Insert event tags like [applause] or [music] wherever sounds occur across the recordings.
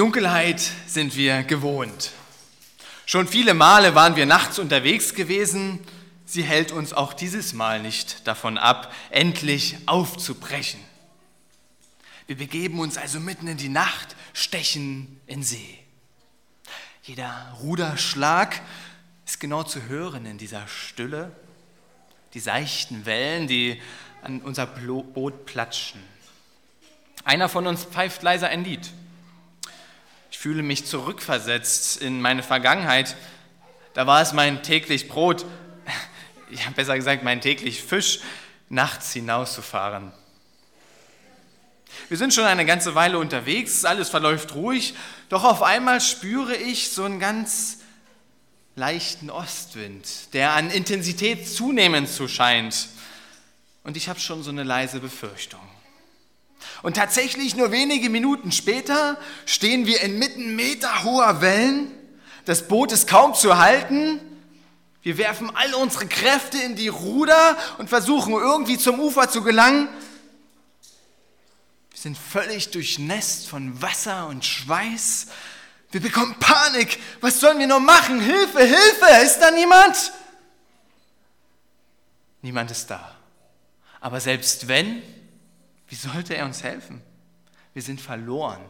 Dunkelheit sind wir gewohnt. Schon viele Male waren wir nachts unterwegs gewesen. Sie hält uns auch dieses Mal nicht davon ab, endlich aufzubrechen. Wir begeben uns also mitten in die Nacht, stechen in See. Jeder Ruderschlag ist genau zu hören in dieser Stille. Die seichten Wellen, die an unser Boot platschen. Einer von uns pfeift leiser ein Lied fühle mich zurückversetzt in meine Vergangenheit. Da war es mein täglich Brot, [laughs] ja besser gesagt mein täglich Fisch, nachts hinauszufahren. Wir sind schon eine ganze Weile unterwegs, alles verläuft ruhig, doch auf einmal spüre ich so einen ganz leichten Ostwind, der an Intensität zunehmend zu scheint. Und ich habe schon so eine leise Befürchtung. Und tatsächlich nur wenige Minuten später stehen wir inmitten meterhoher Wellen. Das Boot ist kaum zu halten. Wir werfen all unsere Kräfte in die Ruder und versuchen irgendwie zum Ufer zu gelangen. Wir sind völlig durchnässt von Wasser und Schweiß. Wir bekommen Panik. Was sollen wir nur machen? Hilfe, Hilfe! Ist da niemand? Niemand ist da. Aber selbst wenn, wie sollte er uns helfen? Wir sind verloren.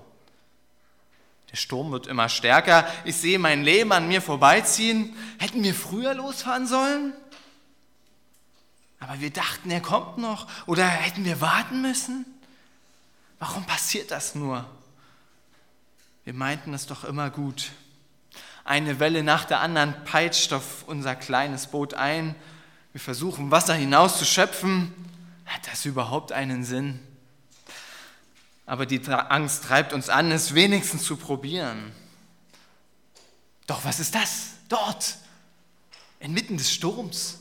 Der Sturm wird immer stärker. Ich sehe mein Leben an mir vorbeiziehen. Hätten wir früher losfahren sollen? Aber wir dachten, er kommt noch. Oder hätten wir warten müssen? Warum passiert das nur? Wir meinten es doch immer gut. Eine Welle nach der anderen peitscht auf unser kleines Boot ein. Wir versuchen Wasser hinauszuschöpfen. Hat das überhaupt einen Sinn? Aber die Angst treibt uns an, es wenigstens zu probieren. Doch was ist das? Dort, inmitten des Sturms.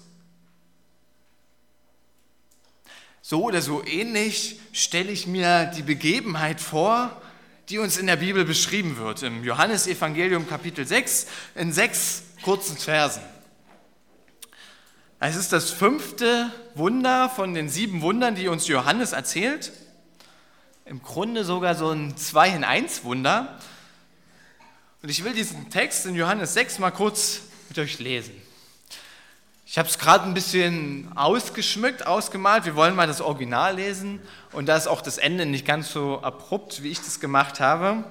So oder so ähnlich stelle ich mir die Begebenheit vor, die uns in der Bibel beschrieben wird, im Johannesevangelium Kapitel 6, in sechs kurzen Versen. Es ist das fünfte Wunder von den sieben Wundern, die uns Johannes erzählt im Grunde sogar so ein Zwei-in-Eins-Wunder. Und ich will diesen Text in Johannes 6 mal kurz mit euch lesen. Ich habe es gerade ein bisschen ausgeschmückt, ausgemalt. Wir wollen mal das Original lesen. Und da ist auch das Ende nicht ganz so abrupt, wie ich das gemacht habe.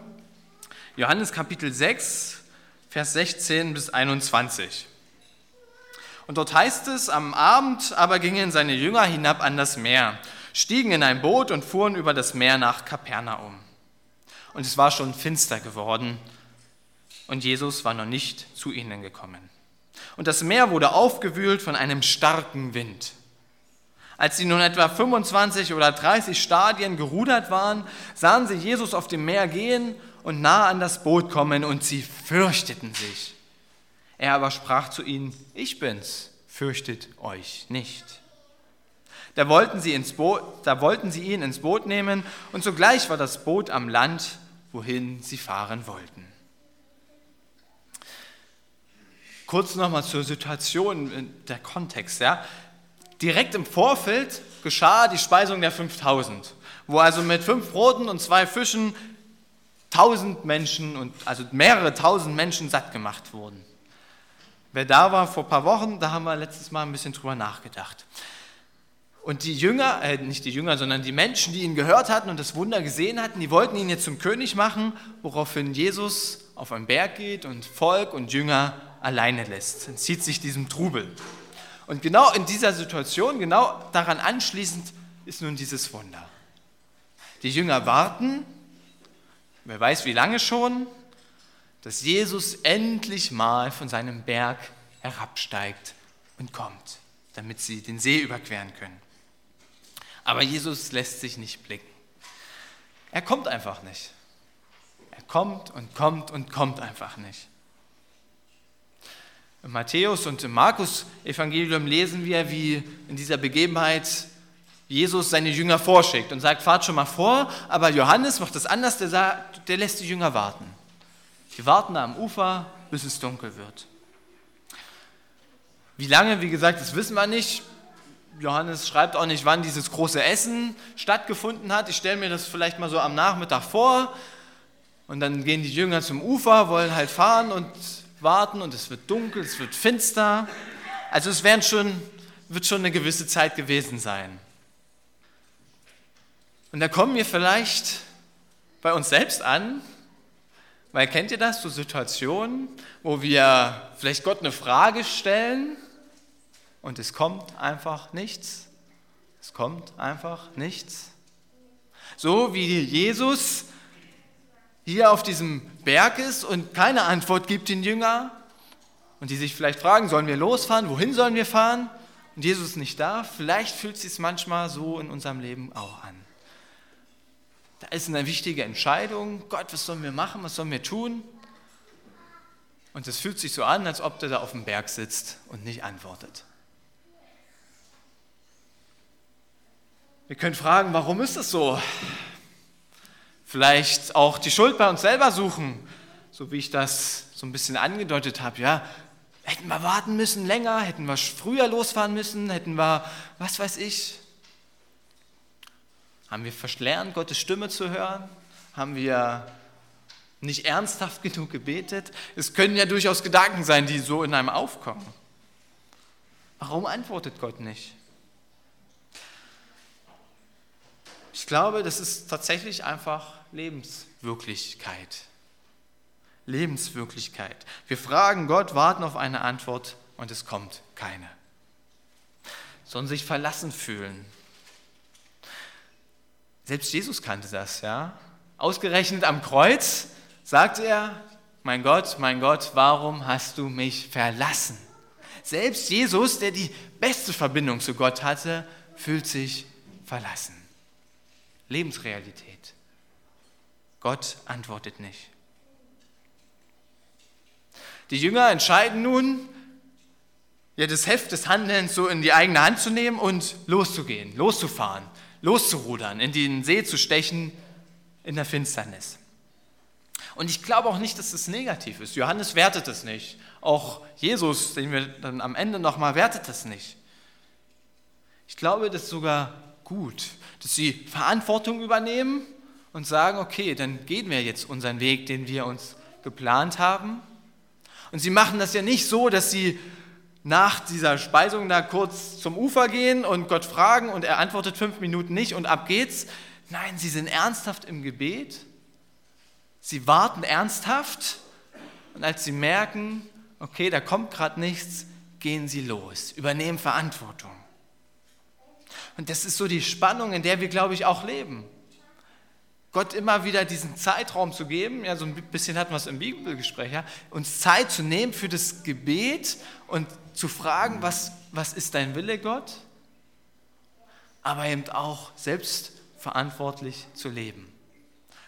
Johannes Kapitel 6, Vers 16 bis 21. Und dort heißt es, am Abend aber gingen seine Jünger hinab an das Meer stiegen in ein Boot und fuhren über das Meer nach Kapernaum. Und es war schon finster geworden und Jesus war noch nicht zu ihnen gekommen. Und das Meer wurde aufgewühlt von einem starken Wind. Als sie nun etwa 25 oder 30 Stadien gerudert waren, sahen sie Jesus auf dem Meer gehen und nah an das Boot kommen und sie fürchteten sich. Er aber sprach zu ihnen, ich bin's, fürchtet euch nicht. Da wollten, sie ins Boot, da wollten sie ihn ins Boot nehmen und sogleich war das Boot am Land, wohin sie fahren wollten. Kurz nochmal zur Situation, der Kontext. Ja. Direkt im Vorfeld geschah die Speisung der 5000, wo also mit fünf Broten und zwei Fischen tausend Menschen und also mehrere tausend Menschen satt gemacht wurden. Wer da war vor ein paar Wochen, da haben wir letztes Mal ein bisschen drüber nachgedacht. Und die Jünger, äh, nicht die Jünger, sondern die Menschen, die ihn gehört hatten und das Wunder gesehen hatten, die wollten ihn jetzt zum König machen, woraufhin Jesus auf einen Berg geht und Volk und Jünger alleine lässt, entzieht sich diesem Trubel. Und genau in dieser Situation, genau daran anschließend, ist nun dieses Wunder. Die Jünger warten, wer weiß wie lange schon, dass Jesus endlich mal von seinem Berg herabsteigt und kommt, damit sie den See überqueren können. Aber Jesus lässt sich nicht blicken. Er kommt einfach nicht. Er kommt und kommt und kommt einfach nicht. Im Matthäus und im Markus-Evangelium lesen wir, wie in dieser Begebenheit Jesus seine Jünger vorschickt und sagt, fahrt schon mal vor, aber Johannes macht das anders, der, sagt, der lässt die Jünger warten. Die warten da am Ufer, bis es dunkel wird. Wie lange, wie gesagt, das wissen wir nicht. Johannes schreibt auch nicht, wann dieses große Essen stattgefunden hat. Ich stelle mir das vielleicht mal so am Nachmittag vor. Und dann gehen die Jünger zum Ufer, wollen halt fahren und warten und es wird dunkel, es wird finster. Also es werden schon, wird schon eine gewisse Zeit gewesen sein. Und da kommen wir vielleicht bei uns selbst an, weil kennt ihr das, so Situationen, wo wir vielleicht Gott eine Frage stellen und es kommt einfach nichts. Es kommt einfach nichts. So wie Jesus hier auf diesem Berg ist und keine Antwort gibt den Jünger und die sich vielleicht fragen, sollen wir losfahren, wohin sollen wir fahren? Und Jesus nicht da. Vielleicht fühlt es sich manchmal so in unserem Leben auch an. Da ist eine wichtige Entscheidung. Gott, was sollen wir machen? Was sollen wir tun? Und es fühlt sich so an, als ob der da auf dem Berg sitzt und nicht antwortet. Wir können fragen, warum ist das so? Vielleicht auch die Schuld bei uns selber suchen, so wie ich das so ein bisschen angedeutet habe. Ja, hätten wir warten müssen länger, hätten wir früher losfahren müssen, hätten wir, was weiß ich. Haben wir verlernt, Gottes Stimme zu hören? Haben wir nicht ernsthaft [laughs] genug gebetet? Es können ja durchaus Gedanken sein, die so in einem aufkommen. Warum antwortet Gott nicht? Ich glaube, das ist tatsächlich einfach Lebenswirklichkeit. Lebenswirklichkeit. Wir fragen Gott, warten auf eine Antwort und es kommt keine. Sollen sich verlassen fühlen. Selbst Jesus kannte das, ja. Ausgerechnet am Kreuz sagt er, mein Gott, mein Gott, warum hast du mich verlassen? Selbst Jesus, der die beste Verbindung zu Gott hatte, fühlt sich verlassen. Lebensrealität. Gott antwortet nicht. Die Jünger entscheiden nun, ja, das Heft des Handelns so in die eigene Hand zu nehmen und loszugehen, loszufahren, loszurudern, in den See zu stechen in der Finsternis. Und ich glaube auch nicht, dass das negativ ist. Johannes wertet das nicht. Auch Jesus, den wir dann am Ende nochmal, wertet das nicht. Ich glaube, das ist sogar gut dass sie Verantwortung übernehmen und sagen, okay, dann gehen wir jetzt unseren Weg, den wir uns geplant haben. Und sie machen das ja nicht so, dass sie nach dieser Speisung da kurz zum Ufer gehen und Gott fragen und er antwortet fünf Minuten nicht und ab geht's. Nein, sie sind ernsthaft im Gebet. Sie warten ernsthaft und als sie merken, okay, da kommt gerade nichts, gehen sie los, übernehmen Verantwortung. Und das ist so die Spannung, in der wir, glaube ich, auch leben. Gott immer wieder diesen Zeitraum zu geben, ja, so ein bisschen hatten wir es im Bibelgespräch, ja, uns Zeit zu nehmen für das Gebet und zu fragen, was, was ist dein Wille, Gott? Aber eben auch selbstverantwortlich zu leben.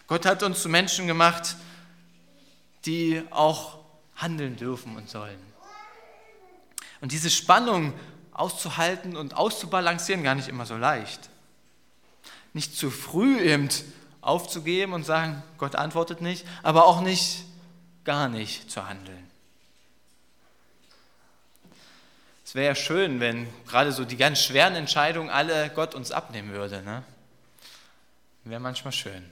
Gott hat uns zu Menschen gemacht, die auch handeln dürfen und sollen. Und diese Spannung auszuhalten und auszubalancieren gar nicht immer so leicht. Nicht zu früh eben aufzugeben und sagen, Gott antwortet nicht, aber auch nicht gar nicht zu handeln. Es wäre ja schön, wenn gerade so die ganz schweren Entscheidungen alle Gott uns abnehmen würde. Ne? Wäre manchmal schön.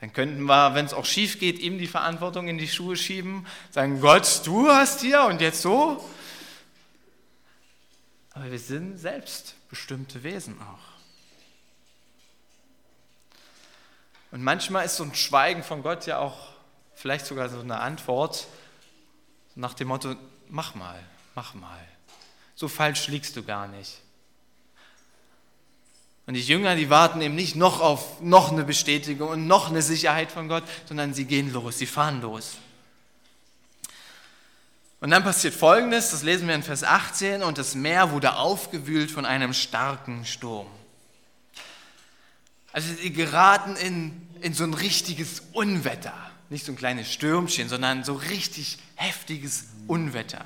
Dann könnten wir, wenn es auch schief geht, ihm die Verantwortung in die Schuhe schieben, sagen, Gott, du hast hier und jetzt so. Aber wir sind selbstbestimmte Wesen auch. Und manchmal ist so ein Schweigen von Gott ja auch vielleicht sogar so eine Antwort nach dem Motto, mach mal, mach mal. So falsch liegst du gar nicht. Und die Jünger, die warten eben nicht noch auf noch eine Bestätigung und noch eine Sicherheit von Gott, sondern sie gehen los, sie fahren los. Und dann passiert Folgendes, das lesen wir in Vers 18, und das Meer wurde aufgewühlt von einem starken Sturm. Also sie geraten in, in so ein richtiges Unwetter. nicht so ein kleines Stürmchen, sondern so richtig heftiges Unwetter.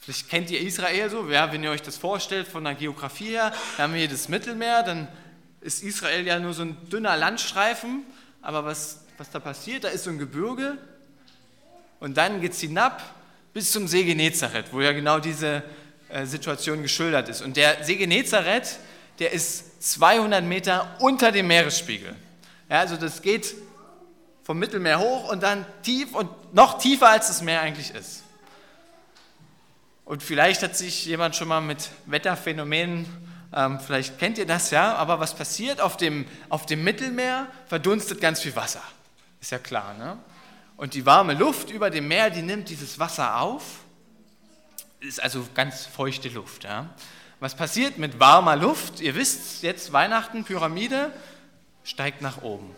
Vielleicht kennt ihr Israel so, ja, wenn ihr euch das vorstellt von der Geografie her, da haben wir hier das Mittelmeer, dann ist Israel ja nur so ein dünner Landstreifen, aber was, was da passiert, da ist so ein Gebirge und dann geht es hinab bis zum See Genezareth, wo ja genau diese äh, Situation geschildert ist. Und der See Genezareth, der ist 200 Meter unter dem Meeresspiegel. Ja, also das geht vom Mittelmeer hoch und dann tief und noch tiefer als das Meer eigentlich ist. Und vielleicht hat sich jemand schon mal mit Wetterphänomenen, ähm, vielleicht kennt ihr das ja, aber was passiert auf dem, auf dem Mittelmeer? Verdunstet ganz viel Wasser. Ist ja klar, ne? Und die warme Luft über dem Meer, die nimmt dieses Wasser auf. Ist also ganz feuchte Luft. Ja? Was passiert mit warmer Luft? Ihr wisst jetzt, Weihnachten, Pyramide, steigt nach oben.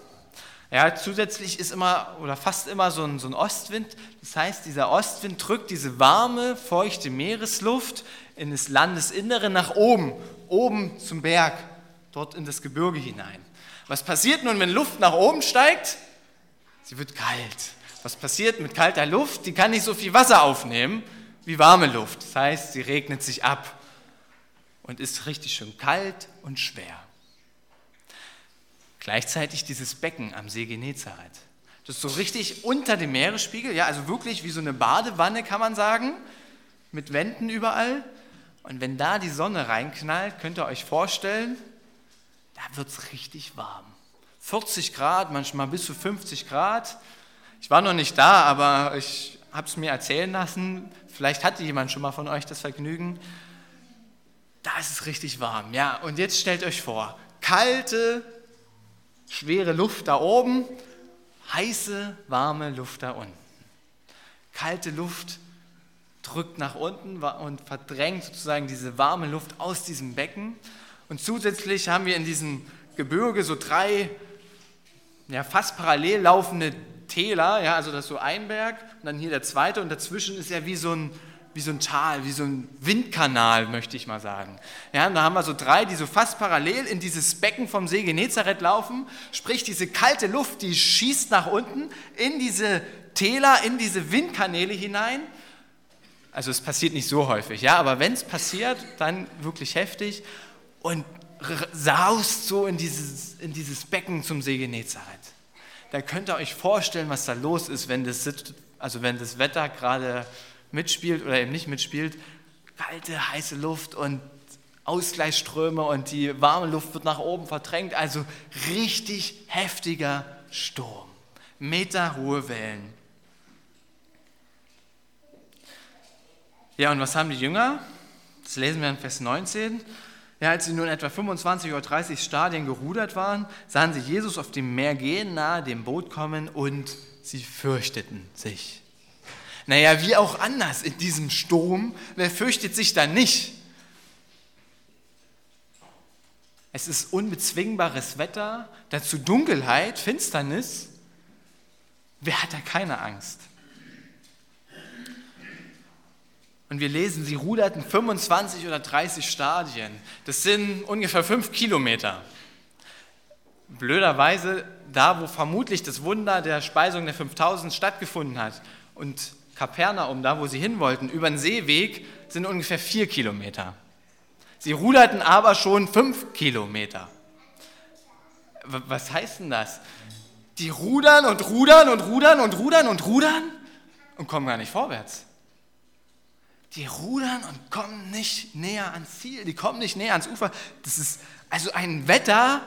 Ja, zusätzlich ist immer oder fast immer so ein, so ein Ostwind. Das heißt, dieser Ostwind drückt diese warme, feuchte Meeresluft in das Landesinnere nach oben, oben zum Berg, dort in das Gebirge hinein. Was passiert nun, wenn Luft nach oben steigt? Sie wird kalt. Was passiert mit kalter Luft? Die kann nicht so viel Wasser aufnehmen wie warme Luft. Das heißt, sie regnet sich ab und ist richtig schön kalt und schwer. Gleichzeitig dieses Becken am See Genezareth. Das ist so richtig unter dem Meeresspiegel, ja, also wirklich wie so eine Badewanne, kann man sagen, mit Wänden überall. Und wenn da die Sonne reinknallt, könnt ihr euch vorstellen, da wird es richtig warm. 40 Grad, manchmal bis zu 50 Grad. Ich war noch nicht da, aber ich habe es mir erzählen lassen. Vielleicht hatte jemand schon mal von euch das Vergnügen. Da ist es richtig warm. Ja, und jetzt stellt euch vor, kalte, schwere Luft da oben, heiße, warme Luft da unten. Kalte Luft drückt nach unten und verdrängt sozusagen diese warme Luft aus diesem Becken. Und zusätzlich haben wir in diesem Gebirge so drei ja, fast parallel laufende Täler, ja, also das ist so ein Berg und dann hier der zweite und dazwischen ist ja wie so ein, wie so ein Tal, wie so ein Windkanal, möchte ich mal sagen. Ja, da haben wir so drei, die so fast parallel in dieses Becken vom See Genezareth laufen, sprich diese kalte Luft, die schießt nach unten in diese Täler, in diese Windkanäle hinein. Also es passiert nicht so häufig, ja, aber wenn es passiert, dann wirklich heftig und saust so in dieses, in dieses Becken zum See Genezareth. Da könnt ihr euch vorstellen, was da los ist, wenn das, also wenn das Wetter gerade mitspielt oder eben nicht mitspielt, kalte, heiße Luft und Ausgleichsströme und die warme Luft wird nach oben verdrängt. Also richtig heftiger Sturm. Meter hohe Wellen. Ja, und was haben die Jünger? Das lesen wir in Vers 19. Ja, als sie nun etwa 25 oder 30 Stadien gerudert waren, sahen sie Jesus auf dem Meer gehen, nahe dem Boot kommen und sie fürchteten sich. Naja, wie auch anders in diesem Sturm, wer fürchtet sich da nicht? Es ist unbezwingbares Wetter, dazu Dunkelheit, Finsternis. Wer hat da keine Angst? Und wir lesen, sie ruderten 25 oder 30 Stadien. Das sind ungefähr fünf Kilometer. Blöderweise da, wo vermutlich das Wunder der Speisung der 5000 stattgefunden hat und Kapernaum, da wo sie hin wollten, über den Seeweg sind ungefähr vier Kilometer. Sie ruderten aber schon fünf Kilometer. Was heißt denn das? Die rudern und rudern und rudern und rudern und rudern und kommen gar nicht vorwärts. Die rudern und kommen nicht näher ans Ziel, die kommen nicht näher ans Ufer. Das ist also ein Wetter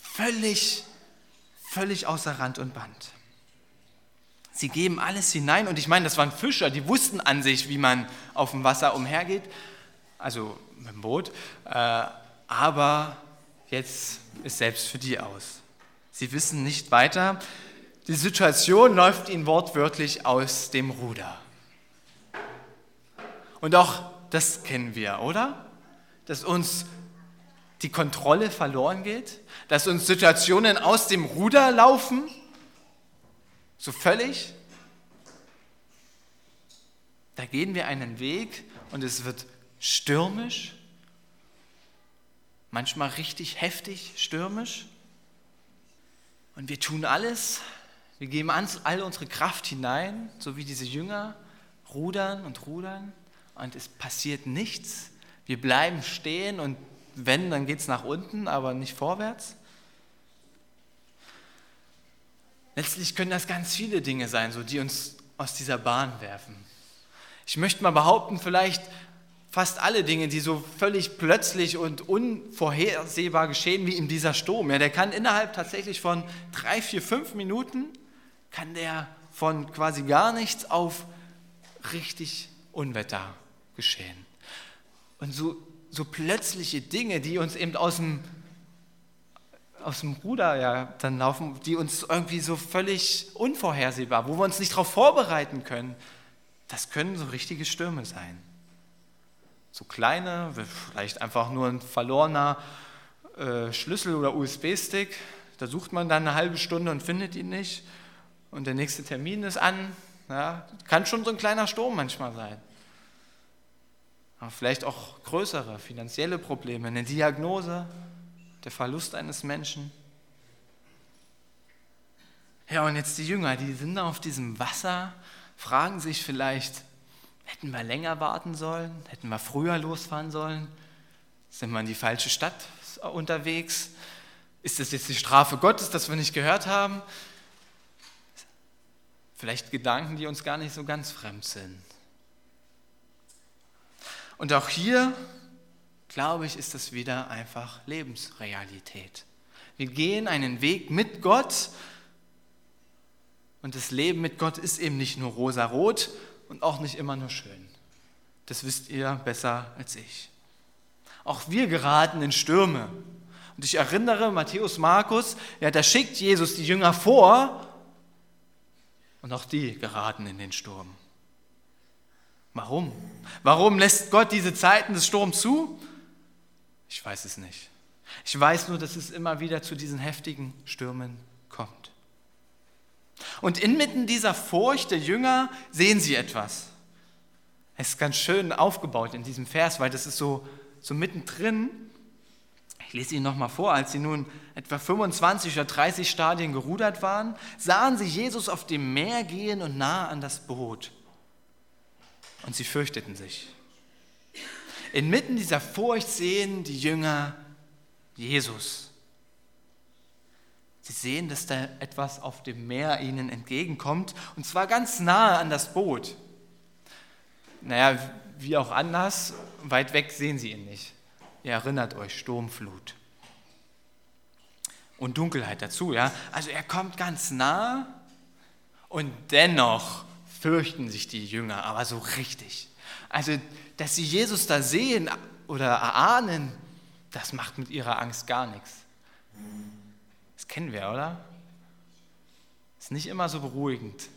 völlig, völlig außer Rand und Band. Sie geben alles hinein und ich meine, das waren Fischer, die wussten an sich, wie man auf dem Wasser umhergeht, also mit dem Boot, äh, aber jetzt ist selbst für die aus. Sie wissen nicht weiter. Die Situation läuft ihnen wortwörtlich aus dem Ruder. Und auch das kennen wir, oder? Dass uns die Kontrolle verloren geht, dass uns Situationen aus dem Ruder laufen so völlig. Da gehen wir einen Weg und es wird stürmisch, manchmal richtig heftig stürmisch. Und wir tun alles, wir geben all unsere Kraft hinein, so wie diese Jünger, rudern und rudern und es passiert nichts. Wir bleiben stehen und wenn, dann geht es nach unten, aber nicht vorwärts. Letztlich können das ganz viele Dinge sein, so die uns aus dieser Bahn werfen. Ich möchte mal behaupten, vielleicht fast alle Dinge, die so völlig plötzlich und unvorhersehbar geschehen, wie in dieser Sturm. Ja, der kann innerhalb tatsächlich von drei, vier, fünf Minuten, kann der von quasi gar nichts auf richtig Unwetter geschehen. Und so, so plötzliche Dinge, die uns eben aus dem, aus dem Ruder ja dann laufen, die uns irgendwie so völlig unvorhersehbar, wo wir uns nicht darauf vorbereiten können, das können so richtige Stürme sein. So kleine, vielleicht einfach nur ein verlorener äh, Schlüssel oder USB-Stick. Da sucht man dann eine halbe Stunde und findet ihn nicht. Und der nächste Termin ist an. Ja, kann schon so ein kleiner Sturm manchmal sein. Aber vielleicht auch größere finanzielle Probleme, eine Diagnose, der Verlust eines Menschen. Ja, und jetzt die Jünger, die sind auf diesem Wasser, fragen sich vielleicht, hätten wir länger warten sollen? Hätten wir früher losfahren sollen? Sind wir in die falsche Stadt unterwegs? Ist das jetzt die Strafe Gottes, dass wir nicht gehört haben? Vielleicht Gedanken, die uns gar nicht so ganz fremd sind. Und auch hier, glaube ich, ist das wieder einfach Lebensrealität. Wir gehen einen Weg mit Gott und das Leben mit Gott ist eben nicht nur rosa-rot und auch nicht immer nur schön. Das wisst ihr besser als ich. Auch wir geraten in Stürme. Und ich erinnere Matthäus Markus, ja, da schickt Jesus die Jünger vor und auch die geraten in den Sturm. Warum? Warum lässt Gott diese Zeiten des Sturms zu? Ich weiß es nicht. Ich weiß nur, dass es immer wieder zu diesen heftigen Stürmen kommt. Und inmitten dieser Furcht der Jünger sehen sie etwas. Es ist ganz schön aufgebaut in diesem Vers, weil das ist so, so mittendrin. Ich lese Ihnen nochmal vor, als sie nun etwa 25 oder 30 Stadien gerudert waren, sahen sie Jesus auf dem Meer gehen und nahe an das Boot. Und sie fürchteten sich. Inmitten dieser Furcht sehen die Jünger Jesus. Sie sehen, dass da etwas auf dem Meer ihnen entgegenkommt, und zwar ganz nahe an das Boot. Naja, wie auch anders, weit weg sehen sie ihn nicht. Ihr erinnert euch, Sturmflut. Und Dunkelheit dazu, ja. Also er kommt ganz nah und dennoch fürchten sich die Jünger, aber so richtig. Also, dass sie Jesus da sehen oder erahnen, das macht mit ihrer Angst gar nichts. Das kennen wir, oder? Ist nicht immer so beruhigend,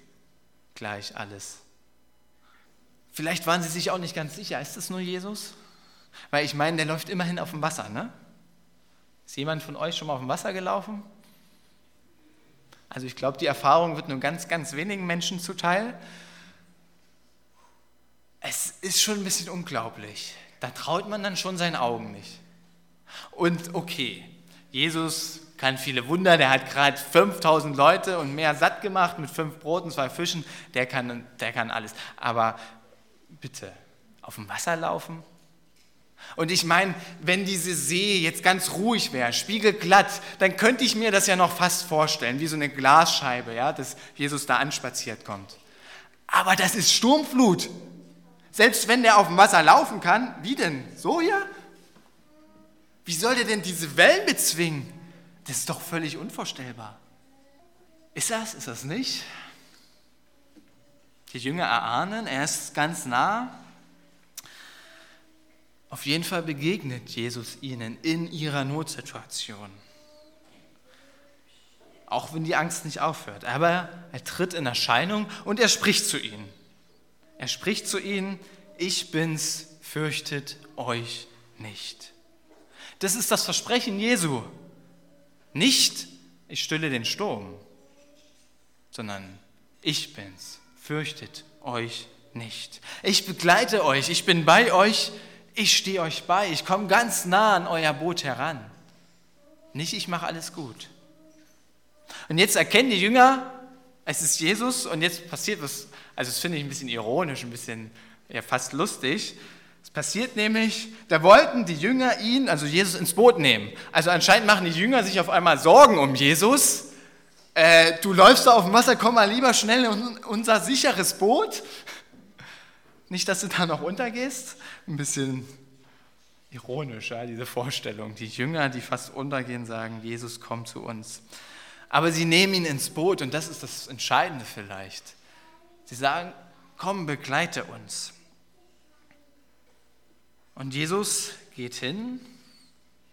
gleich alles. Vielleicht waren sie sich auch nicht ganz sicher, ist das nur Jesus? Weil ich meine, der läuft immerhin auf dem Wasser, ne? Ist jemand von euch schon mal auf dem Wasser gelaufen? Also ich glaube, die Erfahrung wird nur ganz, ganz wenigen Menschen zuteil. Es ist schon ein bisschen unglaublich. Da traut man dann schon seinen Augen nicht. Und okay, Jesus kann viele Wunder, der hat gerade 5000 Leute und mehr satt gemacht mit fünf Broten, zwei Fischen, der kann, der kann alles. Aber bitte, auf dem Wasser laufen? Und ich meine, wenn diese See jetzt ganz ruhig wäre, spiegelglatt, dann könnte ich mir das ja noch fast vorstellen, wie so eine Glasscheibe, ja, dass Jesus da anspaziert kommt. Aber das ist Sturmflut. Selbst wenn der auf dem Wasser laufen kann, wie denn? So ja? Wie soll der denn diese Wellen bezwingen? Das ist doch völlig unvorstellbar. Ist das? Ist das nicht? Die Jünger erahnen, er ist ganz nah. Auf jeden Fall begegnet Jesus ihnen in ihrer Notsituation. Auch wenn die Angst nicht aufhört. Aber er tritt in Erscheinung und er spricht zu ihnen. Er spricht zu ihnen, ich bin's, fürchtet euch nicht. Das ist das Versprechen Jesu. Nicht, ich stille den Sturm, sondern ich bin's, fürchtet euch nicht. Ich begleite euch, ich bin bei euch, ich stehe euch bei, ich komme ganz nah an euer Boot heran. Nicht, ich mache alles gut. Und jetzt erkennen die Jünger, es ist Jesus und jetzt passiert was, also das finde ich ein bisschen ironisch, ein bisschen ja, fast lustig. Es passiert nämlich, da wollten die Jünger ihn, also Jesus, ins Boot nehmen. Also anscheinend machen die Jünger sich auf einmal Sorgen um Jesus. Äh, du läufst da auf dem Wasser, komm mal lieber schnell in unser sicheres Boot. Nicht, dass du da noch untergehst. Ein bisschen ironisch, ja, diese Vorstellung. Die Jünger, die fast untergehen, sagen, Jesus, komm zu uns. Aber sie nehmen ihn ins Boot und das ist das Entscheidende vielleicht. Sie sagen, komm, begleite uns. Und Jesus geht hin,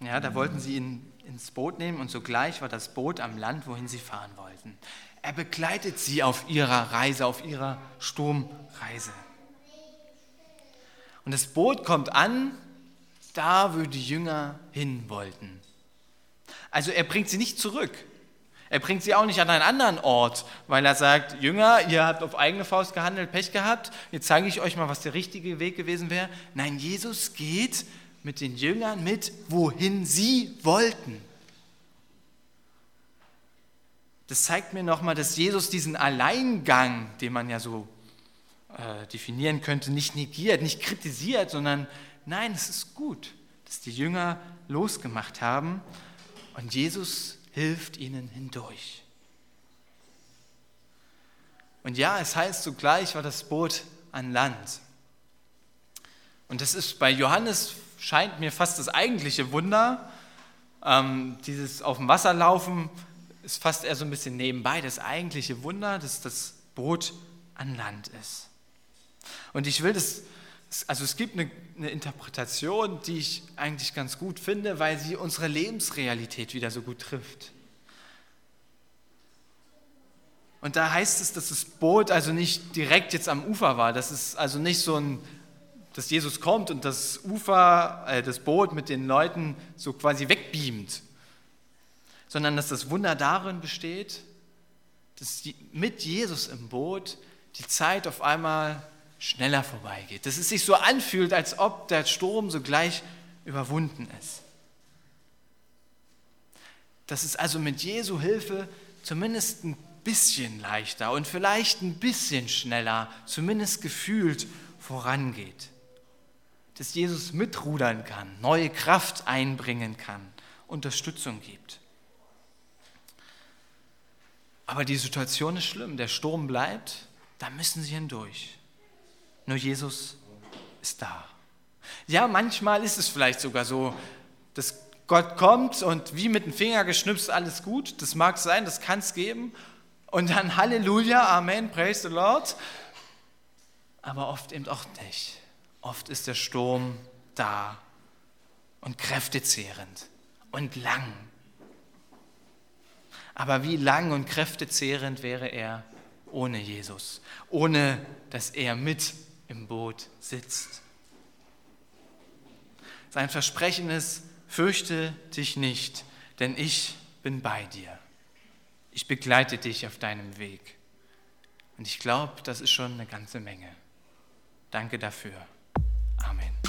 ja, da wollten sie ihn ins Boot nehmen und sogleich war das Boot am Land, wohin sie fahren wollten. Er begleitet sie auf ihrer Reise, auf ihrer Sturmreise. Und das Boot kommt an, da wo die Jünger hin wollten. Also er bringt sie nicht zurück. Er bringt sie auch nicht an einen anderen Ort, weil er sagt, Jünger, ihr habt auf eigene Faust gehandelt, Pech gehabt, jetzt zeige ich euch mal, was der richtige Weg gewesen wäre. Nein, Jesus geht mit den Jüngern mit, wohin sie wollten. Das zeigt mir nochmal, dass Jesus diesen Alleingang, den man ja so äh, definieren könnte, nicht negiert, nicht kritisiert, sondern nein, es ist gut, dass die Jünger losgemacht haben und Jesus hilft ihnen hindurch. Und ja, es heißt zugleich war das Boot an Land. Und das ist bei Johannes scheint mir fast das eigentliche Wunder. Ähm, dieses auf dem Wasser laufen ist fast eher so ein bisschen nebenbei. Das eigentliche Wunder, dass das Boot an Land ist. Und ich will das, also es gibt eine, eine Interpretation, die ich eigentlich ganz gut finde, weil sie unsere Lebensrealität wieder so gut trifft. Und da heißt es, dass das Boot also nicht direkt jetzt am Ufer war. Das ist also nicht so ein, dass Jesus kommt und das Ufer, äh, das Boot mit den Leuten so quasi wegbeamt, sondern dass das Wunder darin besteht, dass die, mit Jesus im Boot die Zeit auf einmal schneller vorbeigeht. Dass es sich so anfühlt, als ob der Sturm sogleich überwunden ist. Dass es also mit Jesu Hilfe zumindest ein bisschen leichter und vielleicht ein bisschen schneller, zumindest gefühlt, vorangeht. Dass Jesus mitrudern kann, neue Kraft einbringen kann, Unterstützung gibt. Aber die Situation ist schlimm, der Sturm bleibt, da müssen sie hindurch. Nur Jesus ist da. Ja, manchmal ist es vielleicht sogar so, dass Gott kommt und wie mit dem Finger geschnipst alles gut. Das mag sein, das kann es geben. Und dann Halleluja, Amen, praise the Lord. Aber oft eben auch nicht. Oft ist der Sturm da und kräftezehrend und lang. Aber wie lang und kräftezehrend wäre er ohne Jesus, ohne dass er mit im Boot sitzt. Sein Versprechen ist, fürchte dich nicht, denn ich bin bei dir. Ich begleite dich auf deinem Weg. Und ich glaube, das ist schon eine ganze Menge. Danke dafür. Amen.